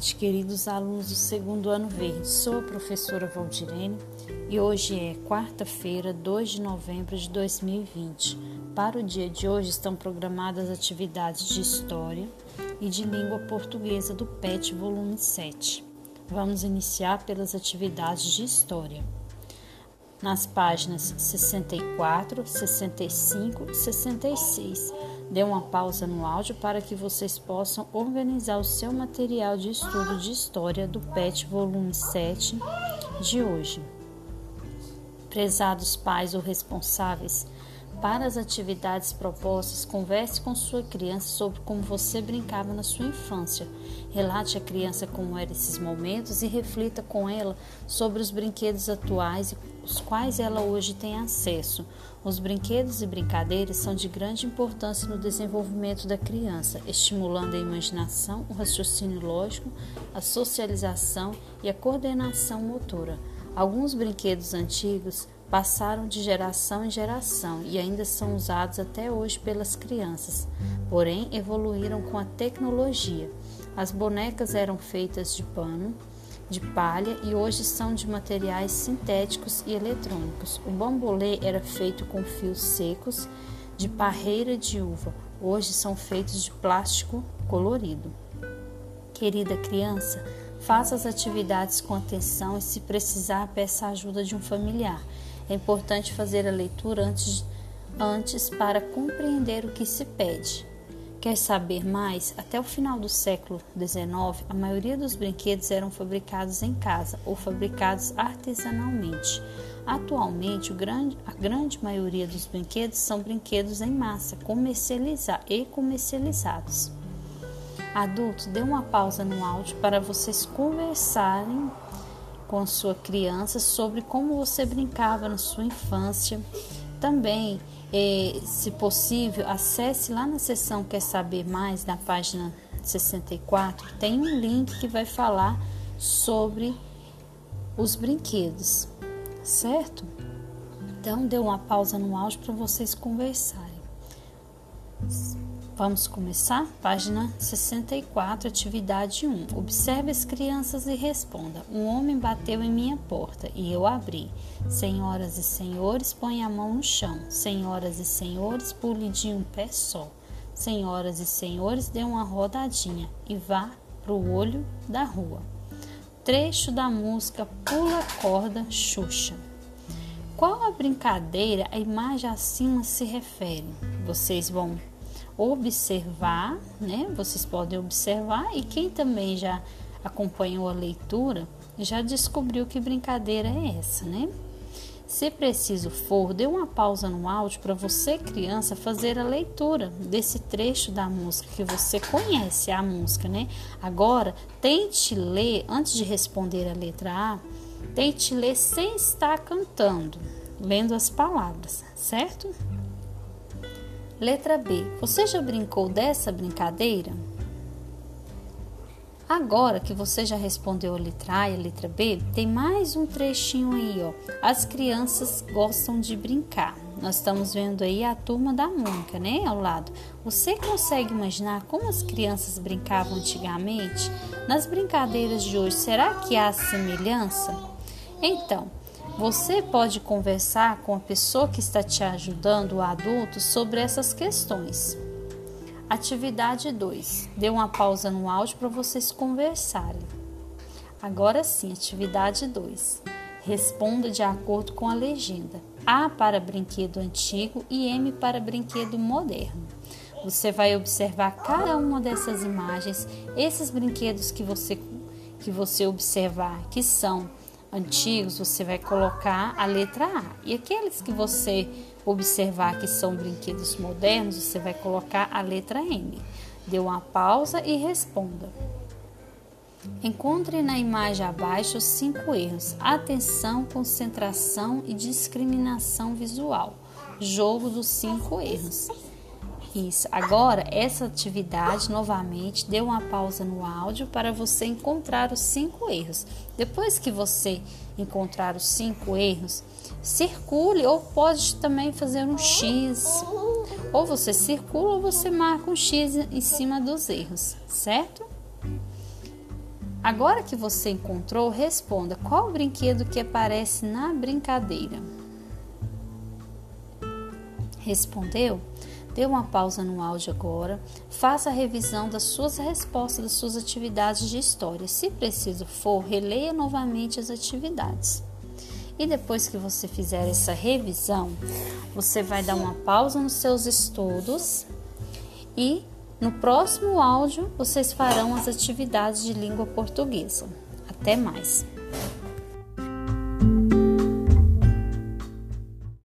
tarde, queridos alunos do segundo ano verde. Sou a professora Valdirene e hoje é quarta-feira, 2 de novembro de 2020. Para o dia de hoje estão programadas atividades de História e de Língua Portuguesa do PET, volume 7. Vamos iniciar pelas atividades de História. Nas páginas 64, 65 e 66 Dê uma pausa no áudio para que vocês possam organizar o seu material de estudo de história do PET volume 7 de hoje. Prezados pais ou responsáveis, para as atividades propostas, converse com sua criança sobre como você brincava na sua infância. Relate à criança como eram esses momentos e reflita com ela sobre os brinquedos atuais e os quais ela hoje tem acesso. Os brinquedos e brincadeiras são de grande importância no desenvolvimento da criança, estimulando a imaginação, o raciocínio lógico, a socialização e a coordenação motora. Alguns brinquedos antigos passaram de geração em geração e ainda são usados até hoje pelas crianças, porém evoluíram com a tecnologia. As bonecas eram feitas de pano, de palha e hoje são de materiais sintéticos e eletrônicos. O bambolê era feito com fios secos de parreira de uva, hoje são feitos de plástico colorido. Querida criança, faça as atividades com atenção e, se precisar, peça a ajuda de um familiar. É importante fazer a leitura antes, antes para compreender o que se pede. Quer saber mais? Até o final do século XIX, a maioria dos brinquedos eram fabricados em casa ou fabricados artesanalmente. Atualmente, grande, a grande maioria dos brinquedos são brinquedos em massa comercializa e comercializados. Adultos, dê uma pausa no áudio para vocês conversarem com sua criança sobre como você brincava na sua infância. Também, eh, se possível, acesse lá na seção Quer Saber Mais, na página 64, tem um link que vai falar sobre os brinquedos, certo? Então, dê uma pausa no áudio para vocês conversarem. Vamos começar? Página 64, atividade 1. Observe as crianças e responda. Um homem bateu em minha porta e eu abri. Senhoras e senhores, põe a mão no chão. Senhoras e senhores, pule de um pé só. Senhoras e senhores, dê uma rodadinha e vá para o olho da rua. Trecho da música Pula Corda Xuxa. Qual a brincadeira a imagem acima se refere? Vocês vão observar, né? Vocês podem observar e quem também já acompanhou a leitura já descobriu que brincadeira é essa, né? Se preciso for, dê uma pausa no áudio para você, criança, fazer a leitura desse trecho da música que você conhece a música, né? Agora, tente ler antes de responder a letra A, tente ler sem estar cantando, lendo as palavras, certo? Letra B. Você já brincou dessa brincadeira? Agora que você já respondeu a letra A e a letra B, tem mais um trechinho aí, ó. As crianças gostam de brincar. Nós estamos vendo aí a turma da Mônica, né, ao lado. Você consegue imaginar como as crianças brincavam antigamente? Nas brincadeiras de hoje, será que há semelhança? Então, você pode conversar com a pessoa que está te ajudando, o adulto, sobre essas questões. Atividade 2. Dê uma pausa no áudio para vocês conversarem. Agora sim, atividade 2. Responda de acordo com a legenda. A para brinquedo antigo e M para brinquedo moderno. Você vai observar cada uma dessas imagens, esses brinquedos que você que você observar que são antigos, você vai colocar a letra A. E aqueles que você observar que são brinquedos modernos, você vai colocar a letra M. Dê uma pausa e responda. Encontre na imagem abaixo os cinco erros: atenção, concentração e discriminação visual. Jogo dos cinco erros. Isso. Agora, essa atividade, novamente, dê uma pausa no áudio para você encontrar os cinco erros. Depois que você encontrar os cinco erros, circule ou pode também fazer um X. Ou você circula ou você marca um X em cima dos erros, certo? Agora que você encontrou, responda qual o brinquedo que aparece na brincadeira. Respondeu? Dê uma pausa no áudio agora. Faça a revisão das suas respostas, das suas atividades de história. Se preciso for, releia novamente as atividades. E depois que você fizer essa revisão, você vai dar uma pausa nos seus estudos e no próximo áudio vocês farão as atividades de língua portuguesa. Até mais!